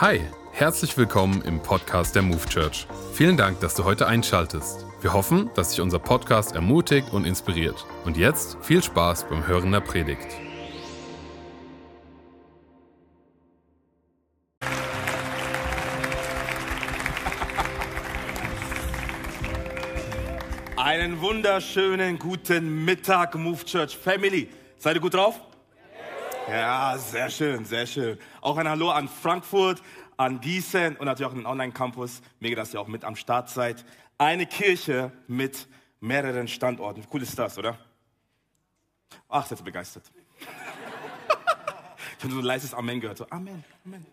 Hi, herzlich willkommen im Podcast der Move Church. Vielen Dank, dass du heute einschaltest. Wir hoffen, dass dich unser Podcast ermutigt und inspiriert. Und jetzt viel Spaß beim Hören der Predigt. Einen wunderschönen guten Mittag, Move Church Family. Seid ihr gut drauf? Ja, sehr schön, sehr schön. Auch ein Hallo an Frankfurt, an Gießen und natürlich auch den Online-Campus. Mega, dass ihr auch mit am Start seid. Eine Kirche mit mehreren Standorten. Cool ist das, oder? Ach, seid ihr begeistert. ich habe so ein leises Amen gehört. So, Amen, Amen.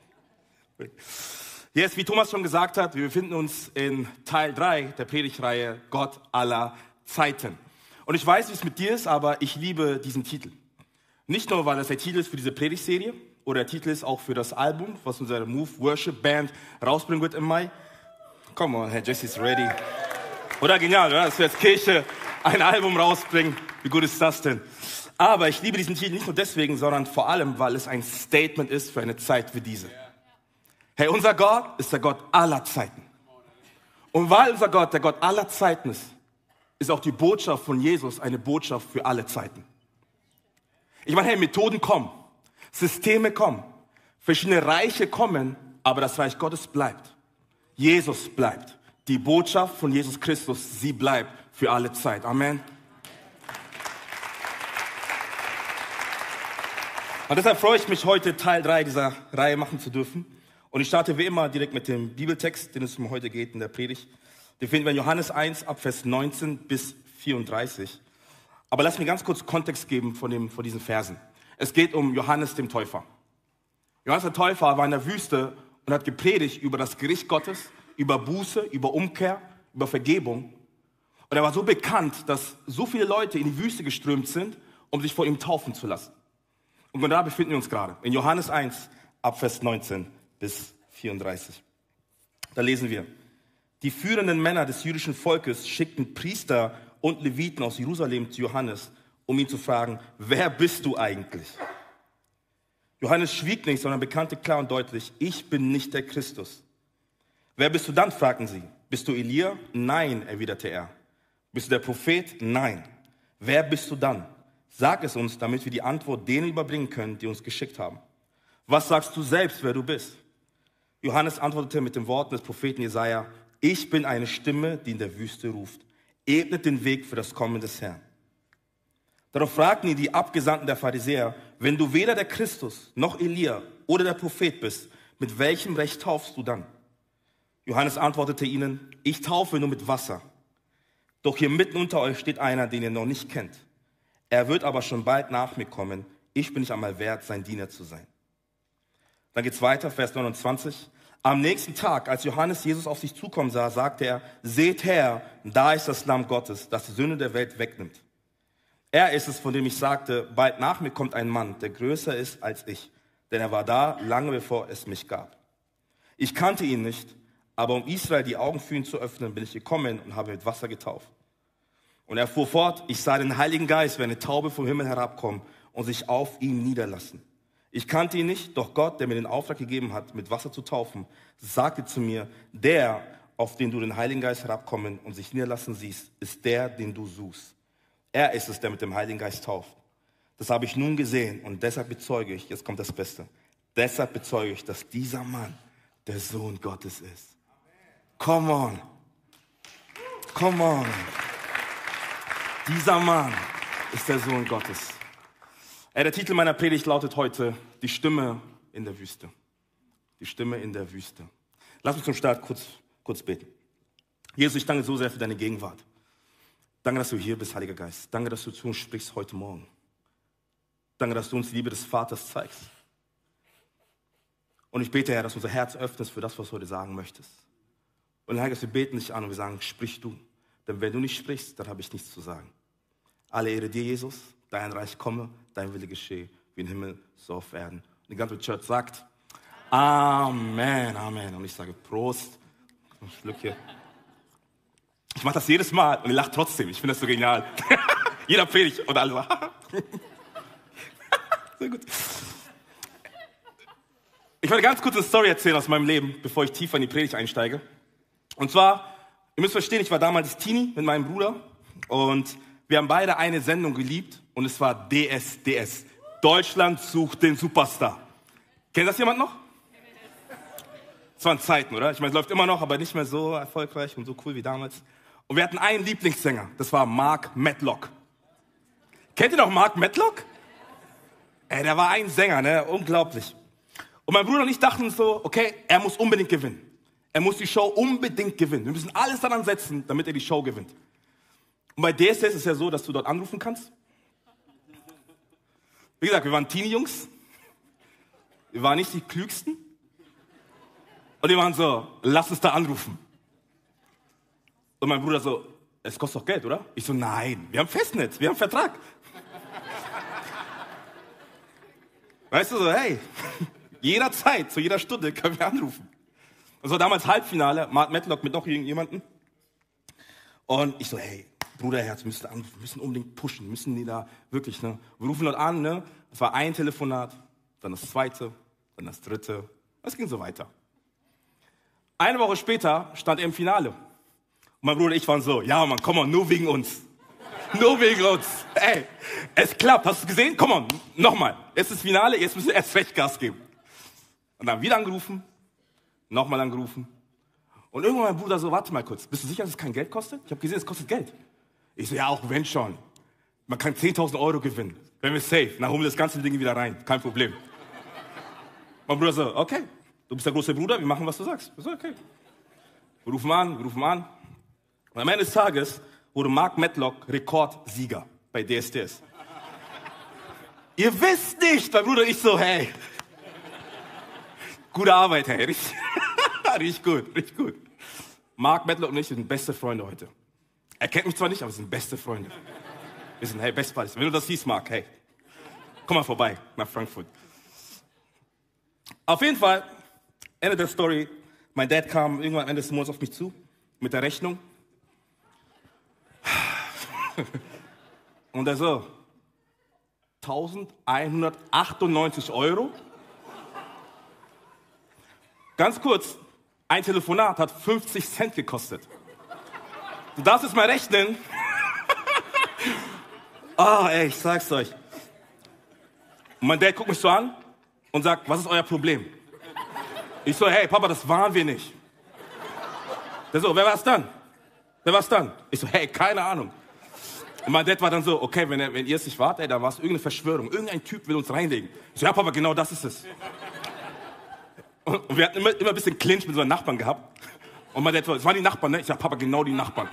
Jetzt, wie Thomas schon gesagt hat, wir befinden uns in Teil 3 der Predigtreihe Gott aller Zeiten. Und ich weiß, wie es mit dir ist, aber ich liebe diesen Titel. Nicht nur, weil das der Titel ist für diese Predigtserie oder der Titel ist auch für das Album, was unsere Move Worship Band rausbringen wird im Mai. Come on, Herr Jesse ist ready. Oder genial, oder? Dass wir als Kirche ein Album rausbringen. Wie gut ist das denn? Aber ich liebe diesen Titel nicht nur deswegen, sondern vor allem, weil es ein Statement ist für eine Zeit wie diese. Hey, unser Gott ist der Gott aller Zeiten. Und weil unser Gott der Gott aller Zeiten ist, ist auch die Botschaft von Jesus eine Botschaft für alle Zeiten. Ich meine, hey, Methoden kommen, Systeme kommen, verschiedene Reiche kommen, aber das Reich Gottes bleibt. Jesus bleibt. Die Botschaft von Jesus Christus, sie bleibt für alle Zeit. Amen. Und deshalb freue ich mich heute, Teil 3 dieser Reihe machen zu dürfen. Und ich starte wie immer direkt mit dem Bibeltext, den es um heute geht in der Predigt. Den finden wir in Johannes 1 ab Vers 19 bis 34. Aber lass mir ganz kurz Kontext geben von, dem, von diesen Versen. Es geht um Johannes dem Täufer. Johannes der Täufer war in der Wüste und hat gepredigt über das Gericht Gottes, über Buße, über Umkehr, über Vergebung. Und er war so bekannt, dass so viele Leute in die Wüste geströmt sind, um sich vor ihm taufen zu lassen. Und da befinden wir uns gerade. In Johannes 1, ab Vers 19 bis 34. Da lesen wir. Die führenden Männer des jüdischen Volkes schickten Priester und Leviten aus Jerusalem zu Johannes, um ihn zu fragen, wer bist du eigentlich? Johannes schwieg nicht, sondern bekannte klar und deutlich, ich bin nicht der Christus. Wer bist du dann? fragten sie. Bist du Elia? Nein, erwiderte er. Bist du der Prophet? Nein. Wer bist du dann? Sag es uns, damit wir die Antwort denen überbringen können, die uns geschickt haben. Was sagst du selbst, wer du bist? Johannes antwortete mit den Worten des Propheten Jesaja: Ich bin eine Stimme, die in der Wüste ruft ebnet den Weg für das Kommen des Herrn. Darauf fragten ihn die Abgesandten der Pharisäer, wenn du weder der Christus noch Elia oder der Prophet bist, mit welchem Recht taufst du dann? Johannes antwortete ihnen, ich taufe nur mit Wasser. Doch hier mitten unter euch steht einer, den ihr noch nicht kennt. Er wird aber schon bald nach mir kommen. Ich bin nicht einmal wert, sein Diener zu sein. Dann geht's weiter, Vers 29. Am nächsten Tag, als Johannes Jesus auf sich zukommen sah, sagte er, seht her, da ist das Lamm Gottes, das die Sünde der Welt wegnimmt. Er ist es, von dem ich sagte, bald nach mir kommt ein Mann, der größer ist als ich, denn er war da lange bevor es mich gab. Ich kannte ihn nicht, aber um Israel die Augen für ihn zu öffnen, bin ich gekommen und habe mit Wasser getauft. Und er fuhr fort, ich sah den Heiligen Geist wie eine Taube vom Himmel herabkommen und sich auf ihm niederlassen. Ich kannte ihn nicht, doch Gott, der mir den Auftrag gegeben hat, mit Wasser zu taufen, sagte zu mir, der, auf den du den Heiligen Geist herabkommen und sich niederlassen siehst, ist der, den du suchst. Er ist es, der mit dem Heiligen Geist tauft. Das habe ich nun gesehen und deshalb bezeuge ich, jetzt kommt das Beste, deshalb bezeuge ich, dass dieser Mann der Sohn Gottes ist. Come on. Come on. Dieser Mann ist der Sohn Gottes. Äh, der Titel meiner Predigt lautet heute Die Stimme in der Wüste. Die Stimme in der Wüste. Lass uns zum Start kurz, kurz beten. Jesus, ich danke so sehr für deine Gegenwart. Danke, dass du hier bist, Heiliger Geist. Danke, dass du zu uns sprichst heute Morgen. Danke, dass du uns die Liebe des Vaters zeigst. Und ich bete, Herr, dass unser Herz öffnest für das, was du heute sagen möchtest. Und Herr, wir beten dich an und wir sagen, sprich du. Denn wenn du nicht sprichst, dann habe ich nichts zu sagen. Alle Ehre dir, Jesus dein Reich komme, dein Wille geschehe, wie im Himmel, so auf Erden. Und die ganze Church sagt, Amen, Amen. Und ich sage Prost. Glück hier. Ich mache das jedes Mal und ihr lacht trotzdem. Ich finde das so genial. Jeder predigt und alle so. Gut. Ich wollte ganz kurz eine Story erzählen aus meinem Leben, bevor ich tiefer in die Predigt einsteige. Und zwar, ihr müsst verstehen, ich war damals Teenie mit meinem Bruder und wir haben beide eine Sendung geliebt und es war DSDS. Deutschland sucht den Superstar. Kennt das jemand noch? Es waren Zeiten, oder? Ich meine, es läuft immer noch, aber nicht mehr so erfolgreich und so cool wie damals. Und wir hatten einen Lieblingssänger, das war Mark Matlock. Kennt ihr noch Mark Matlock? Ey, der war ein Sänger, ne? Unglaublich. Und mein Bruder und ich dachten so, okay, er muss unbedingt gewinnen. Er muss die Show unbedingt gewinnen. Wir müssen alles daran setzen, damit er die Show gewinnt. Und bei DSS ist es ja so, dass du dort anrufen kannst. Wie gesagt, wir waren Teenie-Jungs. Wir waren nicht die Klügsten. Und die waren so, lass uns da anrufen. Und mein Bruder so, es kostet doch Geld, oder? Ich so, nein, wir haben Festnetz, wir haben Vertrag. Weißt du so, hey, jederzeit, zu jeder Stunde können wir anrufen. Das war damals Halbfinale, Mark Matlock mit noch irgendjemanden. Und ich so, hey, Bruderherz, müssen müssen unbedingt pushen, müssen die da wirklich, ne? Wir rufen dort an, ne? Es war ein Telefonat, dann das zweite, dann das dritte. Es ging so weiter. Eine Woche später stand er im Finale. Und mein Bruder und ich waren so, ja Mann, komm mal, nur wegen uns. nur wegen uns. Ey, es klappt. Hast du gesehen? Komm mal, nochmal. Jetzt ist Finale, jetzt müssen wir erst recht Gas geben. Und dann wieder angerufen, nochmal angerufen. Und irgendwann mein Bruder so, warte mal kurz, bist du sicher, dass es kein Geld kostet? Ich habe gesehen, es kostet Geld. Ich so, ja, auch wenn schon. Man kann 10.000 Euro gewinnen. Wenn wir safe, dann holen wir das ganze Ding wieder rein. Kein Problem. mein Bruder so, okay, du bist der große Bruder, wir machen, was du sagst. Ich so, okay. Wir rufen an, wir rufen an. Und am Ende des Tages wurde Mark Matlock Rekordsieger bei DSDS. Ihr wisst nicht, mein Bruder und ich so, hey, gute Arbeit, hey, richtig, richtig gut, richtig gut. Mark Matlock und ich sind beste Freunde heute. Er kennt mich zwar nicht, aber wir sind beste Freunde. Wir sind, hey, Best Buddies. Wenn du das siehst, Mark, hey, komm mal vorbei nach Frankfurt. Auf jeden Fall, Ende der Story, mein Dad kam irgendwann Ende des Monats auf mich zu mit der Rechnung. Und er so, 1198 Euro? Ganz kurz, ein Telefonat hat 50 Cent gekostet. Du darfst es mal rechnen. Oh, ey, ich sag's euch. Und mein Dad guckt mich so an und sagt, was ist euer Problem? Ich so, hey, Papa, das waren wir nicht. Der so, wer war's dann? Wer war's dann? Ich so, hey, keine Ahnung. Und mein Dad war dann so, okay, wenn, wenn ihr es nicht wart, ey, dann war es irgendeine Verschwörung. Irgendein Typ will uns reinlegen. Ich so, ja, Papa, genau das ist es. Und wir hatten immer, immer ein bisschen Clinch mit unseren Nachbarn gehabt. Und mein Dad so, es waren die Nachbarn, ne? Ich sag, Papa, genau die Nachbarn.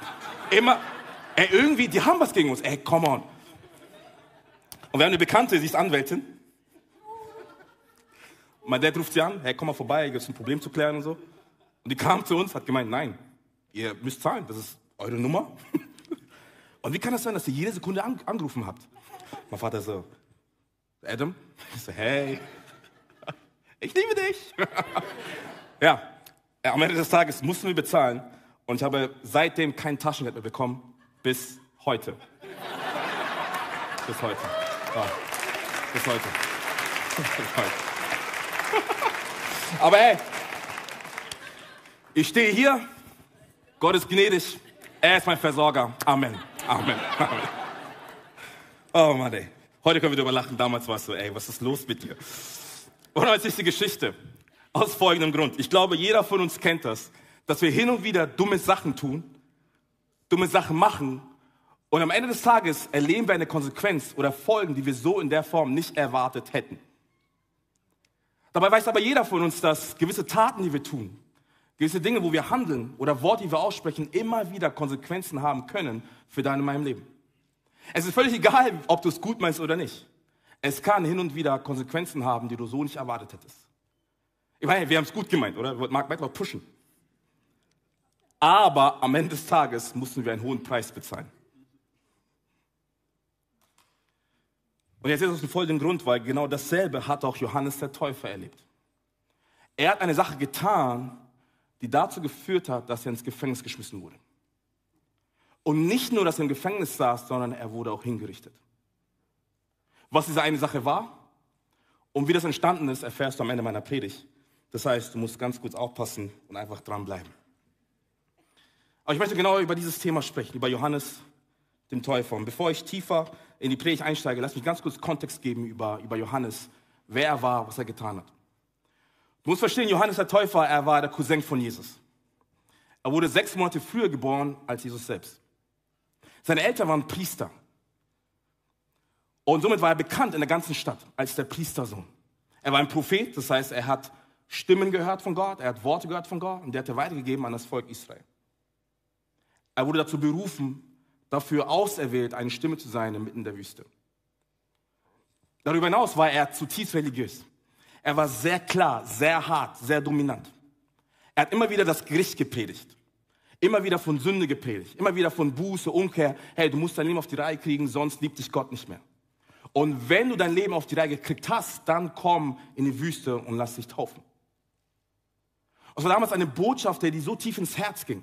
Immer, ey, irgendwie, die haben was gegen uns. Ey, come on. Und wir haben eine Bekannte, sie ist Anwältin. Mein Dad ruft sie an, hey, komm mal vorbei, gibt es ein Problem zu klären und so. Und die kam zu uns, hat gemeint, nein, ihr müsst zahlen, das ist eure Nummer. Und wie kann das sein, dass ihr jede Sekunde an, angerufen habt? Mein Vater so, Adam? Ich so, hey, ich liebe dich. ja, am Ende des Tages mussten wir bezahlen und ich habe seitdem kein Taschengeld mehr bekommen, bis heute. bis heute. Ja, bis heute. bis heute. Aber hey, ich stehe hier, Gott ist gnädig, er ist mein Versorger. Amen. Amen. Amen. Oh Mann, ey. Heute können wir darüber lachen, damals war es so, ey, was ist los mit dir? Und heute ist die Geschichte. Aus folgendem Grund. Ich glaube, jeder von uns kennt das, dass wir hin und wieder dumme Sachen tun, dumme Sachen machen und am Ende des Tages erleben wir eine Konsequenz oder Folgen, die wir so in der Form nicht erwartet hätten. Dabei weiß aber jeder von uns, dass gewisse Taten, die wir tun, gewisse Dinge, wo wir handeln oder Worte, die wir aussprechen, immer wieder Konsequenzen haben können für dein und mein Leben. Es ist völlig egal, ob du es gut meinst oder nicht. Es kann hin und wieder Konsequenzen haben, die du so nicht erwartet hättest. Ich meine, wir haben es gut gemeint, oder? Wir wollten Mark Mettler pushen. Aber am Ende des Tages mussten wir einen hohen Preis bezahlen. Und jetzt ist es ein folgenden Grund, weil genau dasselbe hat auch Johannes der Täufer erlebt. Er hat eine Sache getan, die dazu geführt hat, dass er ins Gefängnis geschmissen wurde. Und nicht nur, dass er im Gefängnis saß, sondern er wurde auch hingerichtet. Was diese eine Sache war und wie das entstanden ist, erfährst du am Ende meiner Predigt. Das heißt, du musst ganz kurz aufpassen und einfach dranbleiben. Aber ich möchte genau über dieses Thema sprechen, über Johannes, dem Täufer. Und bevor ich tiefer in die Predigt einsteige, lass mich ganz kurz Kontext geben über, über Johannes, wer er war, was er getan hat. Du musst verstehen, Johannes der Täufer, er war der Cousin von Jesus. Er wurde sechs Monate früher geboren als Jesus selbst. Seine Eltern waren Priester. Und somit war er bekannt in der ganzen Stadt als der Priestersohn. Er war ein Prophet, das heißt, er hat Stimmen gehört von Gott, er hat Worte gehört von Gott und der hat er weitergegeben an das Volk Israel. Er wurde dazu berufen, dafür auserwählt, eine Stimme zu sein inmitten der Wüste. Darüber hinaus war er zutiefst religiös. Er war sehr klar, sehr hart, sehr dominant. Er hat immer wieder das Gericht gepredigt. Immer wieder von Sünde gepredigt. Immer wieder von Buße, Umkehr. Hey, du musst dein Leben auf die Reihe kriegen, sonst liebt dich Gott nicht mehr. Und wenn du dein Leben auf die Reihe gekriegt hast, dann komm in die Wüste und lass dich taufen. Das war damals eine Botschaft, die so tief ins Herz ging.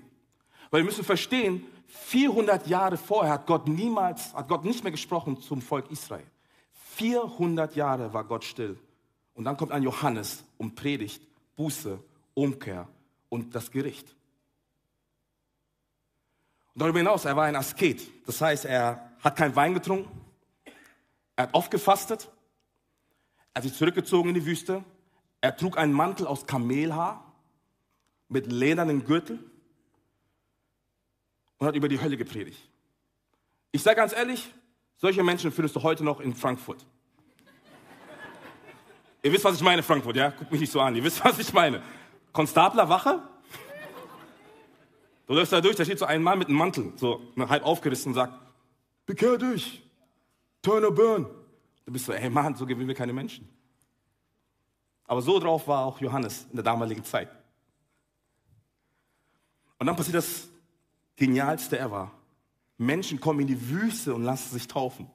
Weil wir müssen verstehen, 400 Jahre vorher hat Gott niemals, hat Gott nicht mehr gesprochen zum Volk Israel. 400 Jahre war Gott still. Und dann kommt ein Johannes und predigt Buße, Umkehr und das Gericht. Und darüber hinaus, er war ein Asket. Das heißt, er hat kein Wein getrunken. Er hat oft gefastet. Er hat sich zurückgezogen in die Wüste. Er trug einen Mantel aus Kamelhaar mit ledernen Gürtel und hat über die Hölle gepredigt. Ich sage ganz ehrlich, solche Menschen findest du heute noch in Frankfurt. Ihr wisst, was ich meine, Frankfurt, ja? Guckt mich nicht so an. Ihr wisst, was ich meine. Konstabler Wache? Du läufst da durch, da steht so ein Mann mit einem Mantel, so halb aufgerissen und sagt, bekehr dich, turn or burn. Du bist so, ey Mann, so gewinnen wir keine Menschen. Aber so drauf war auch Johannes in der damaligen Zeit. Und dann passiert das Genialste ever. Menschen kommen in die Wüste und lassen sich taufen.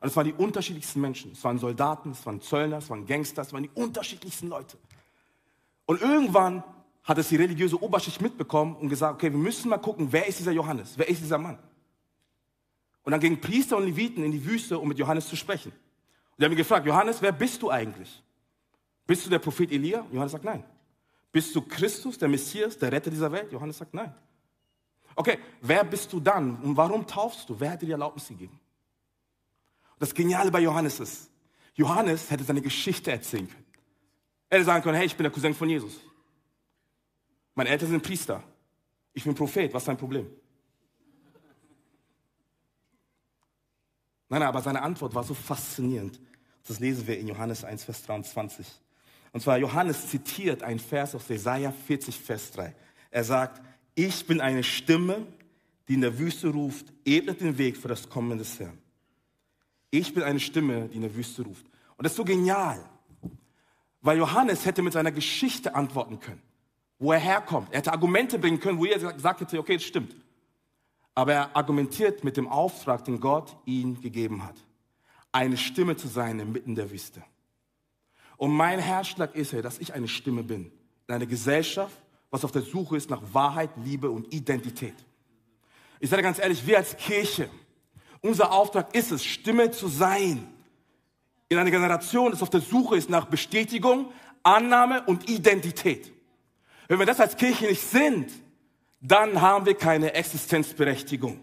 Und es waren die unterschiedlichsten Menschen. Es waren Soldaten, es waren Zöllner, es waren Gangster, es waren die unterschiedlichsten Leute. Und irgendwann hat es die religiöse Oberschicht mitbekommen und gesagt, okay, wir müssen mal gucken, wer ist dieser Johannes? Wer ist dieser Mann? Und dann gingen Priester und Leviten in die Wüste, um mit Johannes zu sprechen. Und die haben ihn gefragt, Johannes, wer bist du eigentlich? Bist du der Prophet Elia? Johannes sagt nein. Bist du Christus, der Messias, der Retter dieser Welt? Johannes sagt nein. Okay, wer bist du dann und warum taufst du? Wer hat dir die Erlaubnis gegeben? Das Geniale bei Johannes ist, Johannes hätte seine Geschichte erzählen können. Er hätte sagen können, hey, ich bin der Cousin von Jesus. Meine Eltern sind Priester. Ich bin Prophet. Was ist dein Problem? Nein, nein, aber seine Antwort war so faszinierend. Das lesen wir in Johannes 1, Vers 23. Und zwar Johannes zitiert einen Vers aus Jesaja 40, Vers 3. Er sagt, ich bin eine Stimme, die in der Wüste ruft, ebnet den Weg für das Kommen des Herrn. Ich bin eine Stimme, die in der Wüste ruft. Und das ist so genial, weil Johannes hätte mit seiner Geschichte antworten können, wo er herkommt. Er hätte Argumente bringen können, wo er gesagt hätte, okay, das stimmt. Aber er argumentiert mit dem Auftrag, den Gott ihm gegeben hat. Eine Stimme zu sein inmitten der Wüste. Und mein Herzschlag ist ja, dass ich eine Stimme bin in einer Gesellschaft, was auf der Suche ist nach Wahrheit, Liebe und Identität. Ich sage ganz ehrlich, wir als Kirche, unser Auftrag ist es, Stimme zu sein. In einer Generation, das auf der Suche ist nach Bestätigung, Annahme und Identität. Wenn wir das als Kirche nicht sind, dann haben wir keine Existenzberechtigung.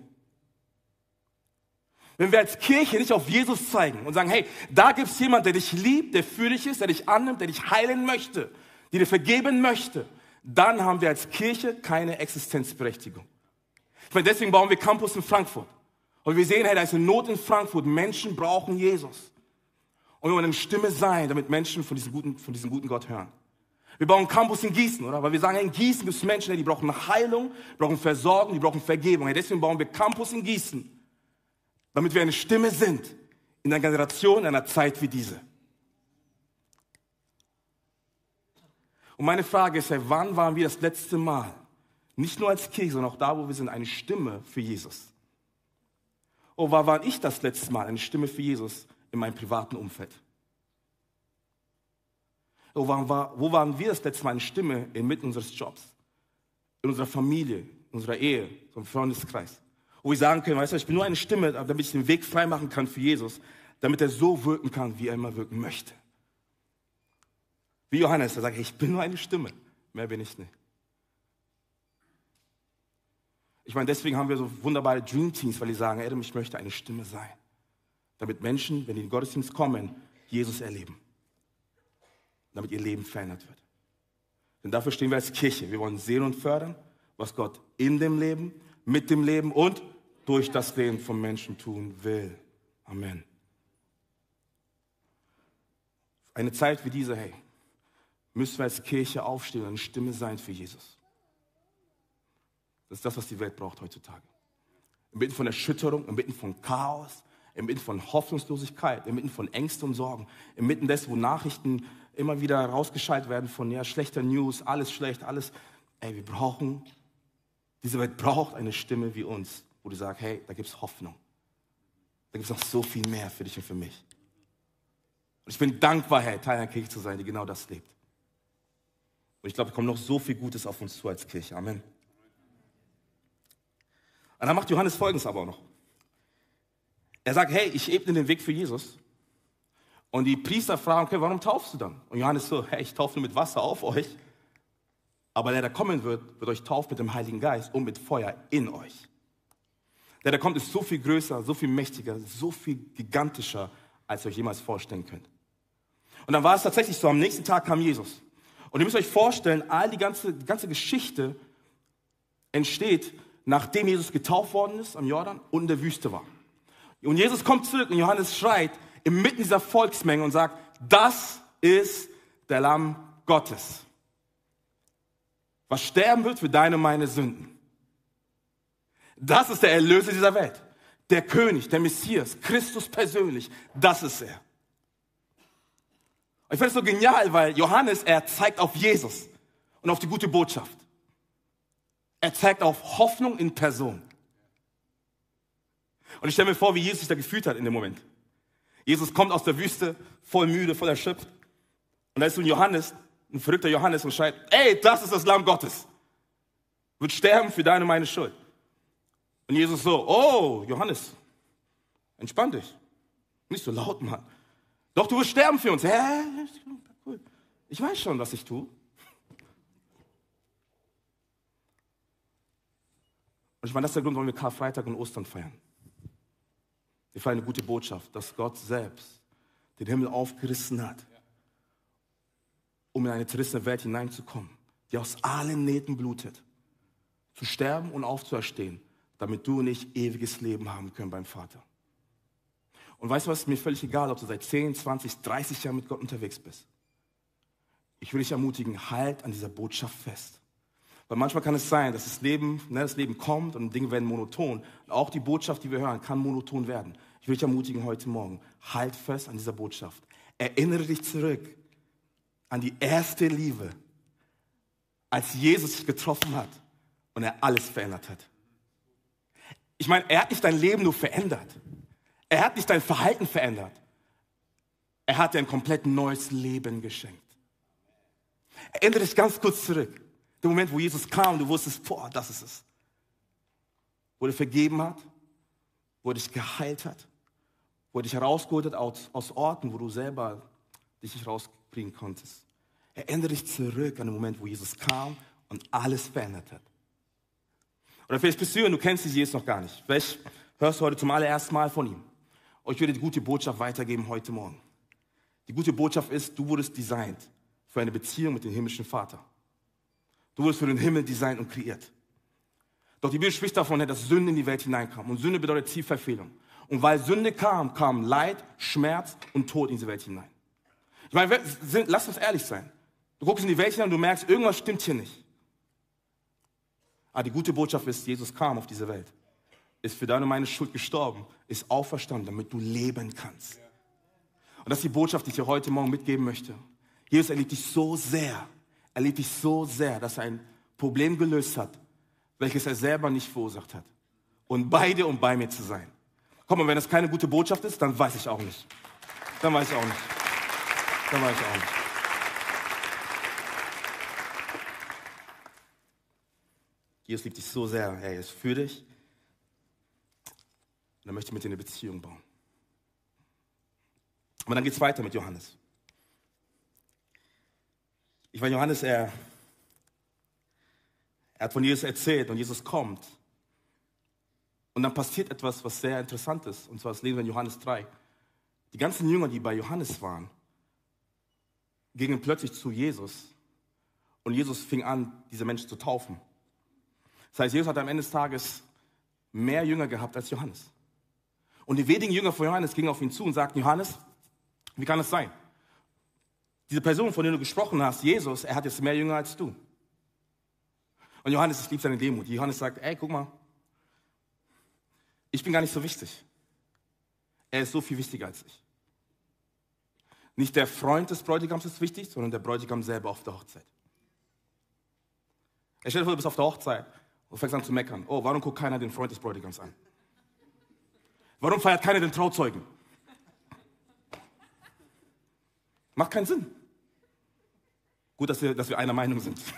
Wenn wir als Kirche nicht auf Jesus zeigen und sagen, hey, da gibt es jemand, der dich liebt, der für dich ist, der dich annimmt, der dich heilen möchte, die dir vergeben möchte, dann haben wir als Kirche keine Existenzberechtigung. Ich meine, deswegen bauen wir Campus in Frankfurt. Und wir sehen, hey, da ist eine Not in Frankfurt. Menschen brauchen Jesus. Und wir wollen eine Stimme sein, damit Menschen von diesem guten, von diesem guten Gott hören. Wir bauen Campus in Gießen, oder? Weil wir sagen, in Gießen gibt es Menschen, die brauchen Heilung, brauchen Versorgung, die brauchen Vergebung. Deswegen bauen wir Campus in Gießen, damit wir eine Stimme sind in einer Generation, in einer Zeit wie diese. Und meine Frage ist, wann waren wir das letzte Mal, nicht nur als Kirche, sondern auch da, wo wir sind, eine Stimme für Jesus? Oh, wann war ich das letzte Mal eine Stimme für Jesus in meinem privaten Umfeld? Oh, wann war, wo waren wir das letzte Mal eine Stimme inmitten unseres Jobs, in unserer Familie, in unserer Ehe, im Freundeskreis? Wo wir sagen können, weißt du, ich bin nur eine Stimme, damit ich den Weg freimachen kann für Jesus, damit er so wirken kann, wie er immer wirken möchte. Wie Johannes, der sagt, ich bin nur eine Stimme, mehr bin ich nicht. Ich meine, deswegen haben wir so wunderbare Dream Teams, weil die sagen, Adam, ich möchte eine Stimme sein. Damit Menschen, wenn die in den Gottesdienst kommen, Jesus erleben. Damit ihr Leben verändert wird. Denn dafür stehen wir als Kirche. Wir wollen sehen und fördern, was Gott in dem Leben, mit dem Leben und durch das Leben von Menschen tun will. Amen. Eine Zeit wie diese, hey, müssen wir als Kirche aufstehen und eine Stimme sein für Jesus. Das ist das, was die Welt braucht heutzutage. Inmitten von Erschütterung, inmitten von Chaos, inmitten von Hoffnungslosigkeit, inmitten von Ängsten und Sorgen, inmitten des, wo Nachrichten immer wieder rausgeschaltet werden von ja, schlechter News, alles schlecht, alles. Ey, wir brauchen, diese Welt braucht eine Stimme wie uns, wo du sagst, hey, da gibt es Hoffnung. Da gibt es noch so viel mehr für dich und für mich. Und ich bin dankbar, hey, Teil einer Kirche zu sein, die genau das lebt. Und ich glaube, es kommt noch so viel Gutes auf uns zu als Kirche. Amen. Und dann macht Johannes Folgendes aber auch noch. Er sagt, hey, ich ebne den Weg für Jesus. Und die Priester fragen, okay, warum taufst du dann? Und Johannes so, hey, ich taufe nur mit Wasser auf euch. Aber der, der kommen wird, wird euch taufen mit dem Heiligen Geist und mit Feuer in euch. Der, der kommt, ist so viel größer, so viel mächtiger, so viel gigantischer, als ihr euch jemals vorstellen könnt. Und dann war es tatsächlich so, am nächsten Tag kam Jesus. Und ihr müsst euch vorstellen, all die ganze, die ganze Geschichte entsteht, nachdem Jesus getauft worden ist am Jordan und in der Wüste war. Und Jesus kommt zurück und Johannes schreit inmitten dieser Volksmenge und sagt, das ist der Lamm Gottes, was sterben wird für deine und meine Sünden. Das ist der Erlöser dieser Welt. Der König, der Messias, Christus persönlich, das ist er. ich finde es so genial, weil Johannes, er zeigt auf Jesus und auf die gute Botschaft. Er zeigt auf Hoffnung in Person. Und ich stelle mir vor, wie Jesus sich da gefühlt hat in dem Moment. Jesus kommt aus der Wüste, voll müde, voll erschöpft. Und da ist so ein Johannes, ein verrückter Johannes und schreit, ey, das ist das Lamm Gottes. Wird sterben für deine und meine Schuld. Und Jesus so, oh, Johannes, entspann dich. Nicht so laut, Mann. Doch, du wirst sterben für uns. Hä? Ich weiß schon, was ich tue. Und ich meine, das ist der Grund, warum wir Karfreitag und Ostern feiern. Wir feiern eine gute Botschaft, dass Gott selbst den Himmel aufgerissen hat, um in eine zerrissene Welt hineinzukommen, die aus allen Nähten blutet, zu sterben und aufzuerstehen, damit du und ich ewiges Leben haben können beim Vater. Und weißt du was, mir völlig egal, ob du seit 10, 20, 30 Jahren mit Gott unterwegs bist. Ich will dich ermutigen, halt an dieser Botschaft fest. Weil manchmal kann es sein, dass das Leben, ne, das Leben kommt und Dinge werden monoton. Und auch die Botschaft, die wir hören, kann monoton werden. Ich will dich ermutigen heute Morgen, halt fest an dieser Botschaft. Erinnere dich zurück an die erste Liebe, als Jesus dich getroffen hat und er alles verändert hat. Ich meine, er hat nicht dein Leben nur verändert. Er hat nicht dein Verhalten verändert. Er hat dir ein komplett neues Leben geschenkt. Erinnere dich ganz kurz zurück. Der Moment, wo Jesus kam, du wusstest, boah, das ist es. Wo er vergeben hat, wo er dich geheilt hat, wo er dich herausgeholt hat aus, aus Orten, wo du selber dich nicht rausbringen konntest. Erinnere dich zurück an den Moment, wo Jesus kam und alles verändert hat. Oder vielleicht bist du hier und du kennst diesen Jesus noch gar nicht. Vielleicht hörst du heute zum allerersten Mal von ihm. Und ich würde die gute Botschaft weitergeben heute Morgen. Die gute Botschaft ist, du wurdest designt für eine Beziehung mit dem himmlischen Vater. Du wurdest für den Himmel designt und kreiert. Doch die Bibel spricht davon, dass Sünde in die Welt hineinkam. Und Sünde bedeutet Zielverfehlung. Und weil Sünde kam, kam Leid, Schmerz und Tod in diese Welt hinein. Ich meine, lass uns ehrlich sein. Du guckst in die Welt hinein und du merkst, irgendwas stimmt hier nicht. Aber die gute Botschaft ist, Jesus kam auf diese Welt, ist für deine und meine Schuld gestorben, ist auferstanden, damit du leben kannst. Und das ist die Botschaft, die ich dir heute Morgen mitgeben möchte. Jesus, er liebt dich so sehr, er liebt dich so sehr, dass er ein Problem gelöst hat, welches er selber nicht verursacht hat. Und bei dir und bei mir zu sein. Komm, und wenn das keine gute Botschaft ist, dann weiß ich auch nicht. Dann weiß ich auch nicht. Dann weiß ich auch nicht. Jesus liebt dich so sehr, er ist für dich. Und er möchte mit dir eine Beziehung bauen. Aber dann geht es weiter mit Johannes. Ich meine, Johannes, er, er hat von Jesus erzählt und Jesus kommt. Und dann passiert etwas, was sehr interessant ist. Und zwar das lesen wir in Johannes 3. Die ganzen Jünger, die bei Johannes waren, gingen plötzlich zu Jesus. Und Jesus fing an, diese Menschen zu taufen. Das heißt, Jesus hat am Ende des Tages mehr Jünger gehabt als Johannes. Und die wenigen Jünger von Johannes gingen auf ihn zu und sagten, Johannes, wie kann das sein? Diese Person, von der du gesprochen hast, Jesus, er hat jetzt mehr Jünger als du. Und Johannes, ich liebe seine Demut. Johannes sagt, ey, guck mal, ich bin gar nicht so wichtig. Er ist so viel wichtiger als ich. Nicht der Freund des Bräutigams ist wichtig, sondern der Bräutigam selber auf der Hochzeit. Er stellt vor, du bist auf der Hochzeit und fängst an zu meckern. Oh, warum guckt keiner den Freund des Bräutigams an? Warum feiert keiner den Trauzeugen? Macht keinen Sinn. Gut, dass wir, dass wir einer Meinung sind.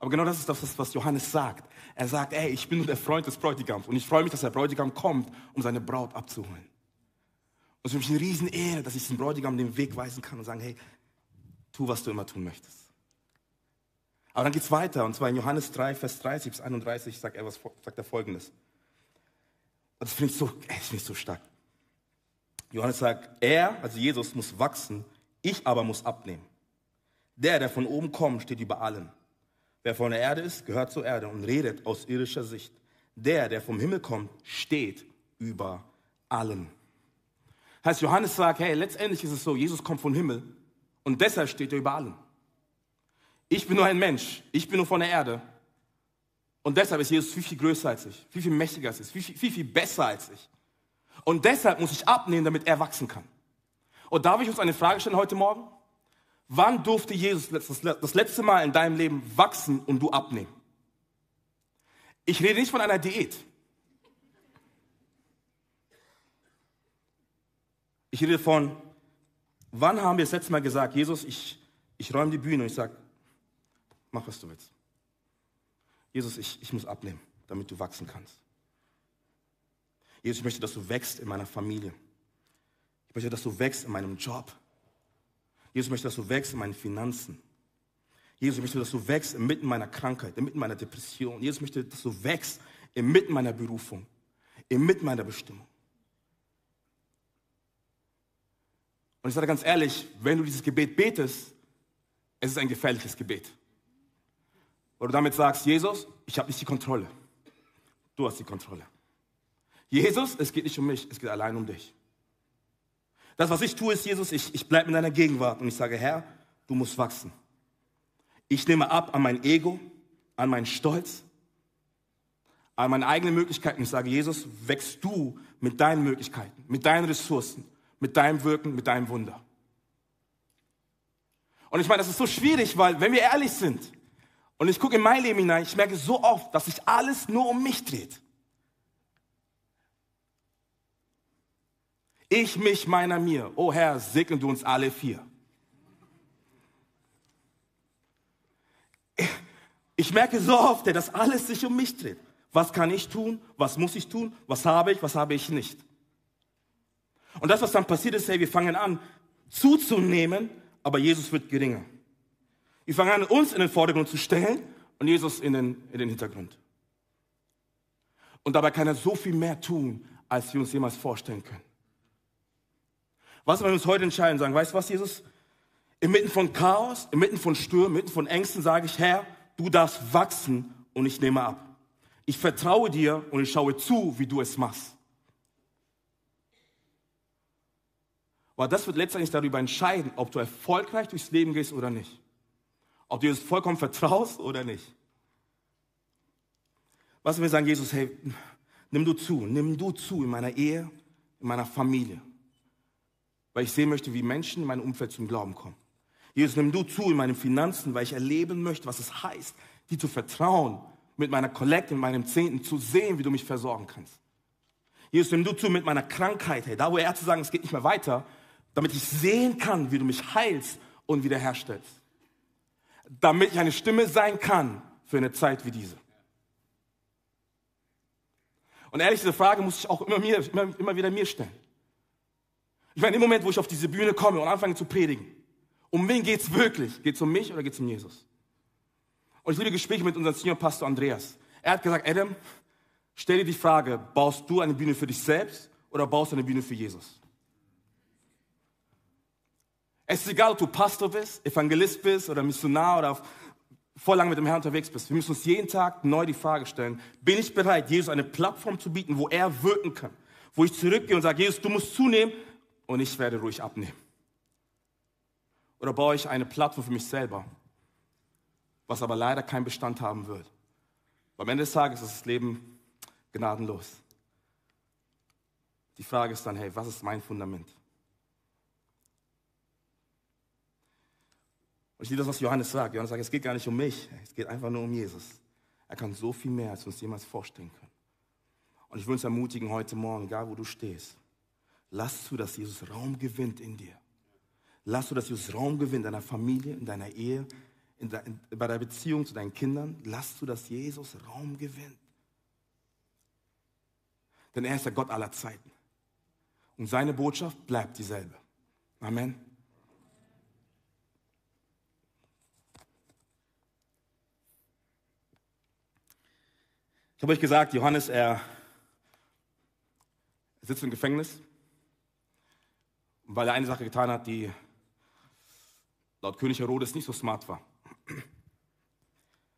Aber genau das ist das, was Johannes sagt. Er sagt, ey, ich bin nur der Freund des Bräutigams und ich freue mich, dass der Bräutigam kommt, um seine Braut abzuholen. Und es ist für mich eine Riesenehre, dass ich den Bräutigam den Weg weisen kann und sagen, hey, tu, was du immer tun möchtest. Aber dann geht es weiter, und zwar in Johannes 3, Vers 30 bis 31 sagt er, was, sagt er folgendes. Das finde ich, so, find ich so stark. Johannes sagt, er, also Jesus, muss wachsen, ich aber muss abnehmen. Der, der von oben kommt, steht über allen. Wer von der Erde ist, gehört zur Erde und redet aus irdischer Sicht. Der, der vom Himmel kommt, steht über allen. Heißt, Johannes sagt, hey, letztendlich ist es so, Jesus kommt vom Himmel und deshalb steht er über allen. Ich bin nur ein Mensch, ich bin nur von der Erde. Und deshalb ist Jesus viel, viel größer als ich, viel, viel mächtiger als ich, viel, viel, viel, besser als ich. Und deshalb muss ich abnehmen, damit er wachsen kann. Und darf ich uns eine Frage stellen heute Morgen? Wann durfte Jesus das letzte Mal in deinem Leben wachsen und du abnehmen? Ich rede nicht von einer Diät. Ich rede von, wann haben wir das letzte Mal gesagt, Jesus, ich, ich räume die Bühne und ich sage, mach was du willst. Jesus, ich, ich muss abnehmen, damit du wachsen kannst. Jesus, ich möchte, dass du wächst in meiner Familie. Ich möchte, dass du wächst in meinem Job. Jesus, ich möchte, dass du wächst in meinen Finanzen. Jesus, ich möchte, dass du wächst inmitten meiner Krankheit, inmitten meiner Depression. Jesus, ich möchte, dass du wächst inmitten meiner Berufung, inmitten meiner Bestimmung. Und ich sage ganz ehrlich, wenn du dieses Gebet betest, es ist ein gefährliches Gebet. Du damit sagst, Jesus, ich habe nicht die Kontrolle. Du hast die Kontrolle. Jesus, es geht nicht um mich, es geht allein um dich. Das, was ich tue, ist, Jesus, ich, ich bleibe in deiner Gegenwart und ich sage, Herr, du musst wachsen. Ich nehme ab an mein Ego, an meinen Stolz, an meine eigenen Möglichkeiten. Ich sage, Jesus, wächst du mit deinen Möglichkeiten, mit deinen Ressourcen, mit deinem Wirken, mit deinem Wunder. Und ich meine, das ist so schwierig, weil wenn wir ehrlich sind und ich gucke in mein Leben hinein, ich merke so oft, dass sich alles nur um mich dreht. Ich, mich, meiner, mir. Oh Herr, segne du uns alle vier. Ich merke so oft, dass alles sich um mich dreht. Was kann ich tun? Was muss ich tun? Was habe ich? Was habe ich nicht? Und das, was dann passiert ist, hey, wir fangen an zuzunehmen, aber Jesus wird geringer. Wir fangen an, uns in den Vordergrund zu stellen und Jesus in den, in den Hintergrund. Und dabei kann er so viel mehr tun, als wir uns jemals vorstellen können. Was, wir uns heute entscheiden sagen, weißt du was, Jesus? Inmitten von Chaos, inmitten von Stürmen, inmitten von Ängsten sage ich, Herr, du darfst wachsen und ich nehme ab. Ich vertraue dir und ich schaue zu, wie du es machst. Weil das wird letztendlich darüber entscheiden, ob du erfolgreich durchs Leben gehst oder nicht. Ob du es vollkommen vertraust oder nicht. Was wir sagen, Jesus, hey, nimm du zu, nimm du zu in meiner Ehe, in meiner Familie weil ich sehen möchte, wie Menschen in meinem Umfeld zum Glauben kommen. Jesus, nimm du zu in meinen Finanzen, weil ich erleben möchte, was es heißt, dir zu vertrauen, mit meiner Kollekte, mit meinem Zehnten zu sehen, wie du mich versorgen kannst. Jesus, nimm du zu mit meiner Krankheit, hey, da wo Ärzte sagen, es geht nicht mehr weiter, damit ich sehen kann, wie du mich heilst und wiederherstellst. Damit ich eine Stimme sein kann für eine Zeit wie diese. Und ehrlich, diese Frage muss ich auch immer, mir, immer, immer wieder mir stellen. Ich meine, im Moment, wo ich auf diese Bühne komme und anfange zu predigen Um wen geht's wirklich? Geht's um mich oder geht's um Jesus? Und ich liebe Gespräche mit unserem Senior Pastor Andreas. Er hat gesagt, Adam, stell dir die Frage, baust du eine Bühne für dich selbst oder baust du eine Bühne für Jesus? Es ist egal, ob du Pastor bist, Evangelist bist oder Missionar oder voll lang mit dem Herrn unterwegs bist. Wir müssen uns jeden Tag neu die Frage stellen, bin ich bereit, Jesus eine Plattform zu bieten, wo er wirken kann? Wo ich zurückgehe und sage, Jesus, du musst zunehmen und ich werde ruhig abnehmen. Oder baue ich eine Plattform für mich selber, was aber leider keinen Bestand haben wird? Am Ende des Tages ist das Leben gnadenlos. Die Frage ist dann, hey, was ist mein Fundament? Und ich liebe das, was Johannes sagt. Johannes sagt, es geht gar nicht um mich, es geht einfach nur um Jesus. Er kann so viel mehr, als wir uns jemals vorstellen können. Und ich will uns ermutigen heute Morgen, egal wo du stehst, lass zu, dass Jesus Raum gewinnt in dir. Lass zu, dass Jesus Raum gewinnt in deiner Familie, in deiner Ehe, in de, in, bei der Beziehung zu deinen Kindern. Lass zu, dass Jesus Raum gewinnt. Denn er ist der Gott aller Zeiten. Und seine Botschaft bleibt dieselbe. Amen. Ich habe euch gesagt, Johannes, er sitzt im Gefängnis, weil er eine Sache getan hat, die laut König Herodes nicht so smart war.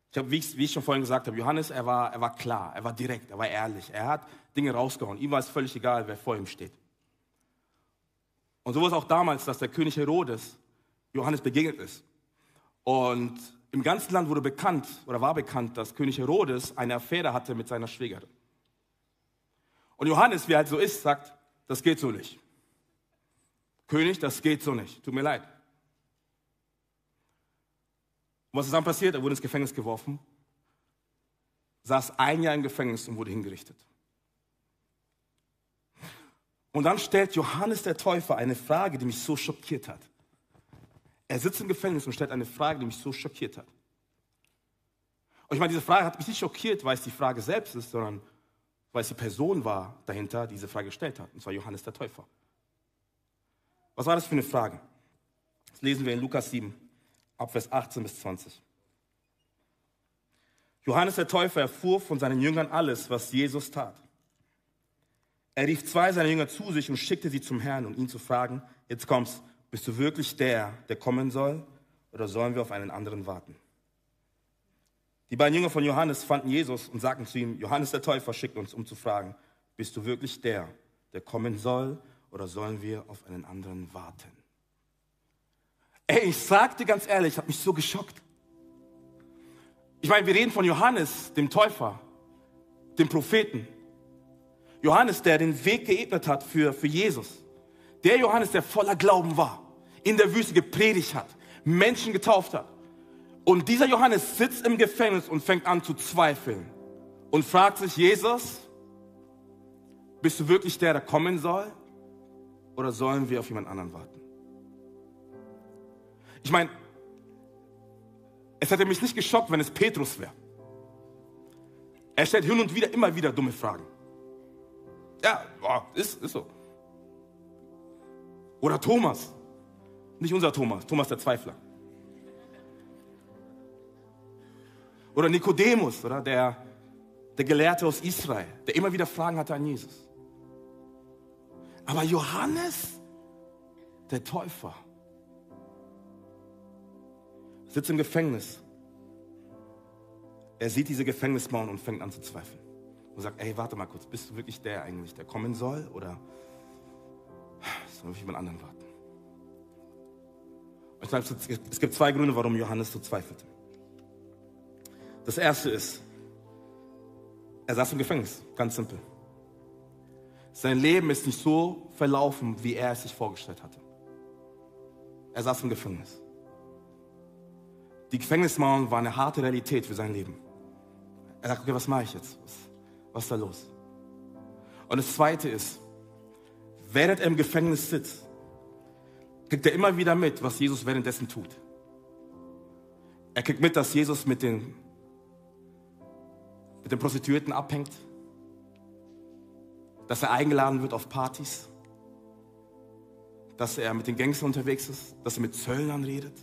Ich habe, wie wie ich schon vorhin gesagt habe, Johannes, er war, er war klar, er war direkt, er war ehrlich, er hat Dinge rausgehauen. Ihm war es völlig egal, wer vor ihm steht. Und so war es auch damals, dass der König Herodes Johannes begegnet ist. Und im ganzen Land wurde bekannt oder war bekannt, dass König Herodes eine Affäre hatte mit seiner Schwägerin. Und Johannes, wie er halt so ist, sagt, das geht so nicht. König, das geht so nicht. Tut mir leid. Und was ist dann passiert? Er wurde ins Gefängnis geworfen, saß ein Jahr im Gefängnis und wurde hingerichtet. Und dann stellt Johannes der Täufer eine Frage, die mich so schockiert hat. Er sitzt im Gefängnis und stellt eine Frage, die mich so schockiert hat. Und ich meine, diese Frage hat mich nicht schockiert, weil es die Frage selbst ist, sondern weil es die Person war dahinter, die diese Frage gestellt hat. Und zwar Johannes der Täufer. Was war das für eine Frage? Das lesen wir in Lukas 7, Abvers 18 bis 20. Johannes der Täufer erfuhr von seinen Jüngern alles, was Jesus tat. Er rief zwei seiner Jünger zu sich und schickte sie zum Herrn, um ihn zu fragen, jetzt kommst, bist du wirklich der, der kommen soll, oder sollen wir auf einen anderen warten? Die beiden Jünger von Johannes fanden Jesus und sagten zu ihm, Johannes der Täufer schickt uns, um zu fragen, bist du wirklich der, der kommen soll, oder sollen wir auf einen anderen warten? Ey, ich sag dir ganz ehrlich, ich habe mich so geschockt. Ich meine, wir reden von Johannes, dem Täufer, dem Propheten. Johannes, der den Weg geebnet hat für, für Jesus. Der Johannes, der voller Glauben war, in der Wüste gepredigt hat, Menschen getauft hat. Und dieser Johannes sitzt im Gefängnis und fängt an zu zweifeln und fragt sich, Jesus, bist du wirklich der, der kommen soll? Oder sollen wir auf jemand anderen warten? Ich meine, es hätte mich nicht geschockt, wenn es Petrus wäre. Er stellt hin und wieder immer wieder dumme Fragen. Ja, ist, ist so. Oder Thomas. Nicht unser Thomas, Thomas der Zweifler. Oder Nikodemus, oder der, der Gelehrte aus Israel, der immer wieder Fragen hatte an Jesus. Aber Johannes, der Täufer, sitzt im Gefängnis. Er sieht diese Gefängnismauern und fängt an zu zweifeln. Und sagt, ey, warte mal kurz, bist du wirklich der eigentlich, der kommen soll? Oder soll ich jemand anderen warten? Ich glaube, es gibt zwei Gründe, warum Johannes so zweifelte. Das erste ist, er saß im Gefängnis, ganz simpel. Sein Leben ist nicht so verlaufen, wie er es sich vorgestellt hatte. Er saß im Gefängnis. Die Gefängnismauern waren eine harte Realität für sein Leben. Er sagt, okay, was mache ich jetzt? Was, was ist da los? Und das Zweite ist, während er im Gefängnis sitzt, kriegt er immer wieder mit, was Jesus währenddessen tut. Er kriegt mit, dass Jesus mit den, mit den Prostituierten abhängt, dass er eingeladen wird auf Partys, dass er mit den Gangstern unterwegs ist, dass er mit Zöllnern redet.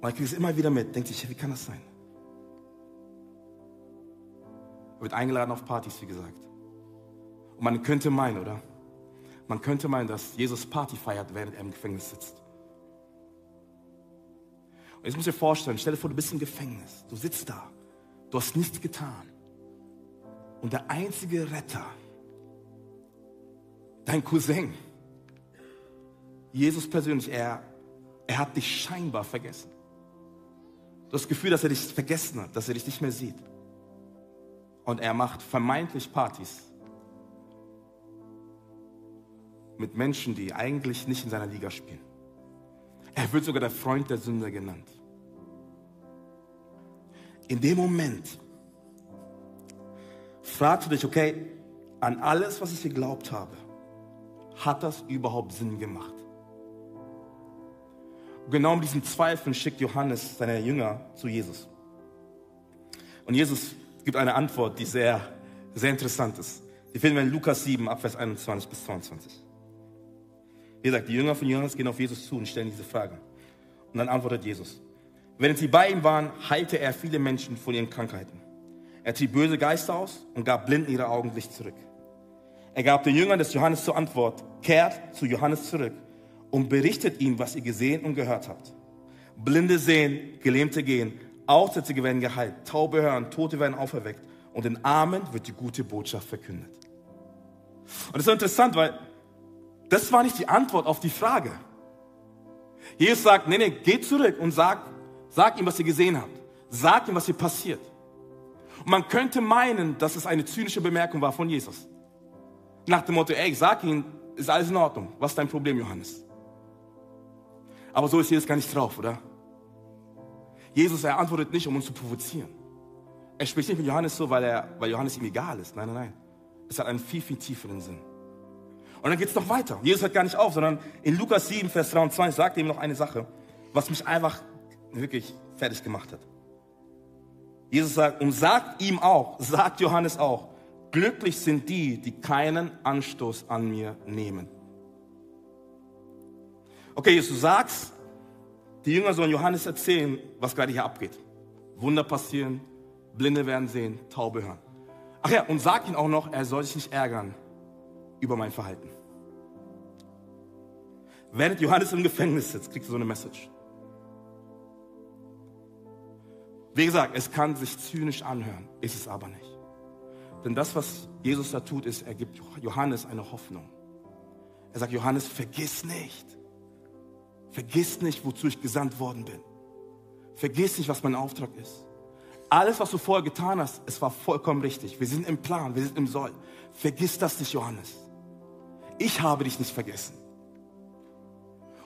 Und er kriegt es immer wieder mit, denkt sich, wie kann das sein? Wird eingeladen auf Partys, wie gesagt. Und man könnte meinen, oder? Man könnte meinen, dass Jesus Party feiert, während er im Gefängnis sitzt. Und jetzt muss ich dir vorstellen, stell dir vor, du bist im Gefängnis, du sitzt da, du hast nichts getan. Und der einzige Retter, dein Cousin, Jesus persönlich, er, er hat dich scheinbar vergessen. Du hast das Gefühl, dass er dich vergessen hat, dass er dich nicht mehr sieht. Und er macht vermeintlich Partys mit Menschen, die eigentlich nicht in seiner Liga spielen. Er wird sogar der Freund der Sünder genannt. In dem Moment fragst du dich, okay, an alles, was ich geglaubt habe, hat das überhaupt Sinn gemacht? Genau mit diesen Zweifeln schickt Johannes seine Jünger zu Jesus. Und Jesus gibt eine Antwort, die sehr, sehr interessant ist. Die finden wir in Lukas 7, Abvers 21 bis 22. Wie gesagt, die Jünger von Johannes gehen auf Jesus zu und stellen diese Frage. Und dann antwortet Jesus. Während sie bei ihm waren, heilte er viele Menschen von ihren Krankheiten. Er trieb böse Geister aus und gab Blinden ihre Augenlicht zurück. Er gab den Jüngern des Johannes zur Antwort, kehrt zu Johannes zurück und berichtet ihm, was ihr gesehen und gehört habt. Blinde sehen, Gelähmte gehen, Aussätzige werden geheilt, Taube hören, Tote werden auferweckt und den Armen wird die gute Botschaft verkündet. Und das ist interessant, weil das war nicht die Antwort auf die Frage. Jesus sagt, nee, nee, geht zurück und sag, sag ihm, was ihr gesehen habt. Sag ihm, was hier passiert. Und man könnte meinen, dass es eine zynische Bemerkung war von Jesus. Nach dem Motto, ey, sag ihm, ist alles in Ordnung. Was ist dein Problem, Johannes? Aber so ist Jesus gar nicht drauf, oder? Jesus, er antwortet nicht, um uns zu provozieren. Er spricht nicht mit Johannes so, weil, er, weil Johannes ihm egal ist. Nein, nein, nein. Es hat einen viel, viel tieferen Sinn. Und dann geht es noch weiter. Jesus hört gar nicht auf, sondern in Lukas 7, Vers 23 sagt er ihm noch eine Sache, was mich einfach wirklich fertig gemacht hat. Jesus sagt, und sagt ihm auch, sagt Johannes auch, glücklich sind die, die keinen Anstoß an mir nehmen. Okay, Jesus, du sagst, die Jünger sollen Johannes erzählen, was gerade hier abgeht. Wunder passieren, Blinde werden sehen, Taube hören. Ach ja, und sag ihm auch noch, er soll sich nicht ärgern über mein Verhalten. Während Johannes im Gefängnis sitzt, kriegst du so eine Message. Wie gesagt, es kann sich zynisch anhören, ist es aber nicht. Denn das, was Jesus da tut, ist, er gibt Johannes eine Hoffnung. Er sagt, Johannes, vergiss nicht. Vergiss nicht, wozu ich gesandt worden bin. Vergiss nicht, was mein Auftrag ist. Alles, was du vorher getan hast, es war vollkommen richtig. Wir sind im Plan, wir sind im Soll. Vergiss das nicht, Johannes. Ich habe dich nicht vergessen.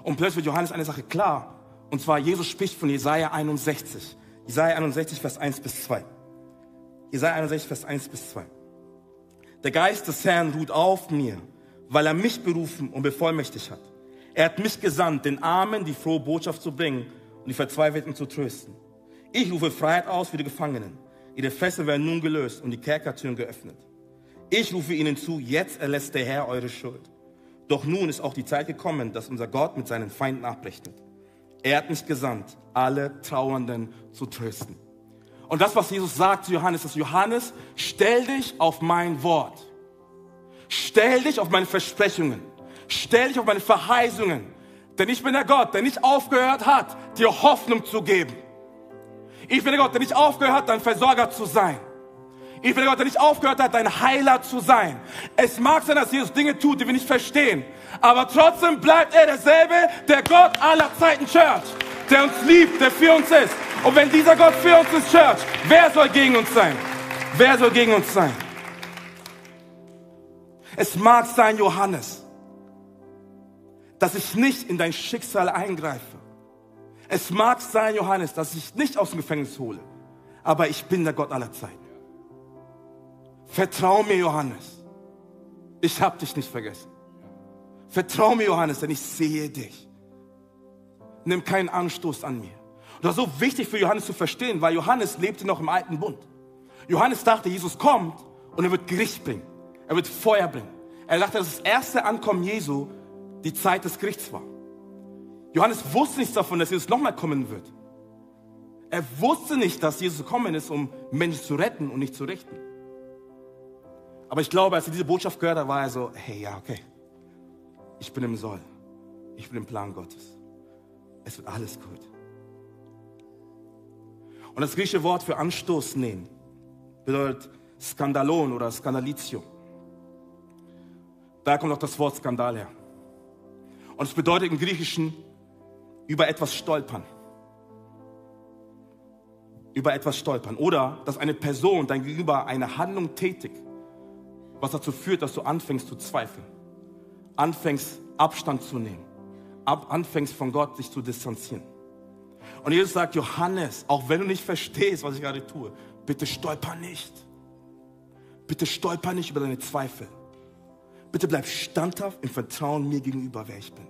Und plötzlich wird Johannes eine Sache klar. Und zwar, Jesus spricht von Jesaja 61. Jesaja 61, Vers 1 bis 2. Jesaja 61, Vers 1 bis 2. Der Geist des Herrn ruht auf mir, weil er mich berufen und bevollmächtigt hat. Er hat mich gesandt, den Armen die frohe Botschaft zu bringen und die Verzweifelten zu trösten. Ich rufe Freiheit aus für die Gefangenen. Ihre Fesseln werden nun gelöst und die Kerkertüren geöffnet. Ich rufe ihnen zu, jetzt erlässt der Herr eure Schuld. Doch nun ist auch die Zeit gekommen, dass unser Gott mit seinen Feinden abrechnet. Er hat mich gesandt, alle Trauernden zu trösten. Und das, was Jesus sagt zu Johannes, ist, Johannes, stell dich auf mein Wort. Stell dich auf meine Versprechungen. Stell dich auf meine Verheißungen. Denn ich bin der Gott, der nicht aufgehört hat, dir Hoffnung zu geben. Ich bin der Gott, der nicht aufgehört hat, dein Versorger zu sein. Ich bin der Gott, der nicht aufgehört hat, dein Heiler zu sein. Es mag sein, dass Jesus Dinge tut, die wir nicht verstehen. Aber trotzdem bleibt er derselbe, der Gott aller Zeiten Church. Der uns liebt, der für uns ist. Und wenn dieser Gott für uns ist, Church, wer soll gegen uns sein? Wer soll gegen uns sein? Es mag sein, Johannes, dass ich nicht in dein Schicksal eingreife. Es mag sein, Johannes, dass ich nicht aus dem Gefängnis hole, aber ich bin der Gott aller Zeiten. Vertrau mir, Johannes. Ich habe dich nicht vergessen. Vertrau mir, Johannes, denn ich sehe dich. Nimm keinen Anstoß an mir. Das war so wichtig für Johannes zu verstehen, weil Johannes lebte noch im alten Bund. Johannes dachte, Jesus kommt und er wird Gericht bringen. Er wird Feuer bringen. Er sagte, dass das erste Ankommen Jesu die Zeit des Gerichts war. Johannes wusste nichts davon, dass Jesus nochmal kommen wird. Er wusste nicht, dass Jesus gekommen ist, um Menschen zu retten und nicht zu richten. Aber ich glaube, als er diese Botschaft gehört hat, war er so, hey, ja, okay. Ich bin im Soll. Ich bin im Plan Gottes. Es wird alles gut. Und das griechische Wort für Anstoß nehmen bedeutet Skandalon oder Skandalitio. Da kommt auch das Wort Skandal her. Und es bedeutet im Griechischen über etwas stolpern. Über etwas stolpern. Oder dass eine Person dein Gegenüber eine Handlung tätigt, was dazu führt, dass du anfängst zu zweifeln. Anfängst Abstand zu nehmen. Ab, anfängst von Gott sich zu distanzieren. Und Jesus sagt, Johannes, auch wenn du nicht verstehst, was ich gerade tue, bitte stolper nicht. Bitte stolper nicht über deine Zweifel. Bitte bleib standhaft im Vertrauen mir gegenüber, wer ich bin.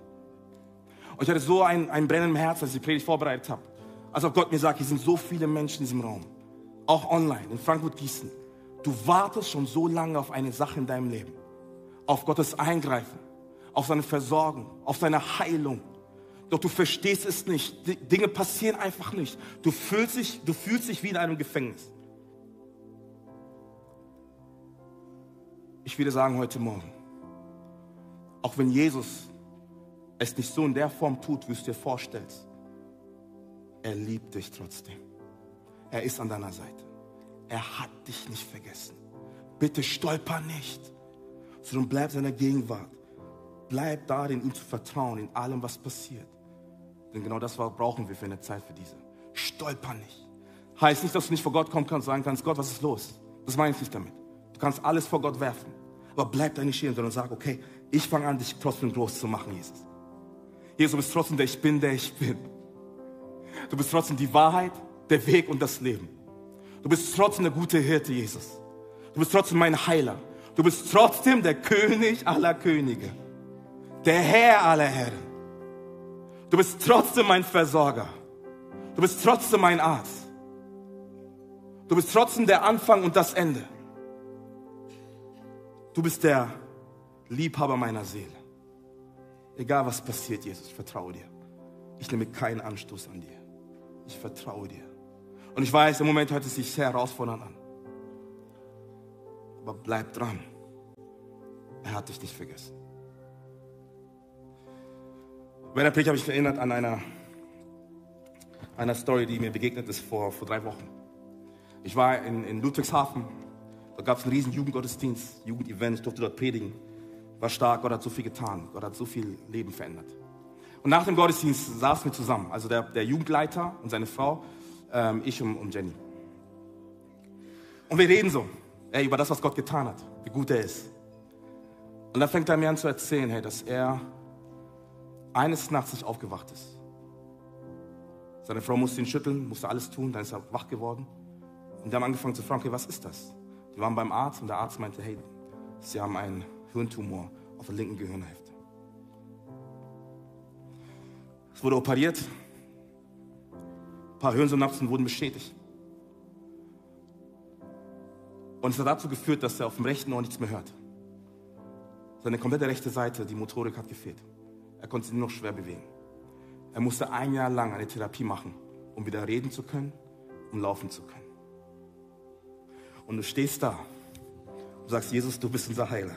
Und ich hatte so ein, ein Brennen im als ich die Predigt vorbereitet habe. Als ob Gott mir sagt, hier sind so viele Menschen in diesem Raum. Auch online, in Frankfurt-Gießen. Du wartest schon so lange auf eine Sache in deinem Leben. Auf Gottes Eingreifen, auf seine Versorgung, auf seine Heilung. Doch du verstehst es nicht. Die Dinge passieren einfach nicht. Du fühlst dich, du fühlst dich wie in einem Gefängnis. Ich würde sagen heute Morgen, auch wenn Jesus es nicht so in der Form tut, wie du es dir vorstellst, er liebt dich trotzdem. Er ist an deiner Seite. Er hat dich nicht vergessen. Bitte stolper nicht, sondern bleib seiner Gegenwart. Bleib darin, ihm zu vertrauen in allem, was passiert. Denn genau das brauchen wir für eine Zeit für diese. Stolper nicht. Heißt nicht, dass du nicht vor Gott kommen kannst und sagen kannst, Gott, was ist los? Das meine ich nicht damit. Du kannst alles vor Gott werfen. Aber bleib da nicht stehen, sondern sag, okay, ich fange an, dich trotzdem groß zu machen, Jesus. Jesus, du bist trotzdem der ich bin, der ich bin. Du bist trotzdem die Wahrheit, der Weg und das Leben. Du bist trotzdem der gute Hirte, Jesus. Du bist trotzdem mein Heiler. Du bist trotzdem der König aller Könige. Der Herr aller Herren. Du bist trotzdem mein Versorger. Du bist trotzdem mein Arzt. Du bist trotzdem der Anfang und das Ende. Du bist der Liebhaber meiner Seele. Egal was passiert, Jesus, ich vertraue dir. Ich nehme keinen Anstoß an dir. Ich vertraue dir. Und ich weiß, im Moment hört es sich sehr herausfordernd an. Aber bleib dran. Er hat dich nicht vergessen. Bei der Predigt habe ich mich erinnert an einer, einer Story, die mir begegnet ist vor, vor drei Wochen. Ich war in, in Ludwigshafen. Da gab es einen riesen Jugendgottesdienst, Jugendevent. Ich durfte dort predigen. War stark, Gott hat so viel getan. Gott hat so viel Leben verändert. Und nach dem Gottesdienst saßen wir zusammen. Also der, der Jugendleiter und seine Frau ähm, ich und, und Jenny. Und wir reden so ey, über das, was Gott getan hat, wie gut er ist. Und dann fängt er mir an zu erzählen, hey, dass er eines Nachts nicht aufgewacht ist. Seine Frau musste ihn schütteln, musste alles tun, dann ist er wach geworden. Und die haben angefangen zu fragen, okay, was ist das? Die waren beim Arzt und der Arzt meinte, hey, sie haben einen Hirntumor auf der linken Gehirnhälfte. Es wurde operiert, ein paar Hirnsynapsen wurden beschädigt. Und es hat dazu geführt, dass er auf dem rechten Ohr nichts mehr hört. Seine komplette rechte Seite, die Motorik hat gefehlt. Er konnte sich nur noch schwer bewegen. Er musste ein Jahr lang eine Therapie machen, um wieder reden zu können, um laufen zu können. Und du stehst da und sagst, Jesus, du bist unser Heiler.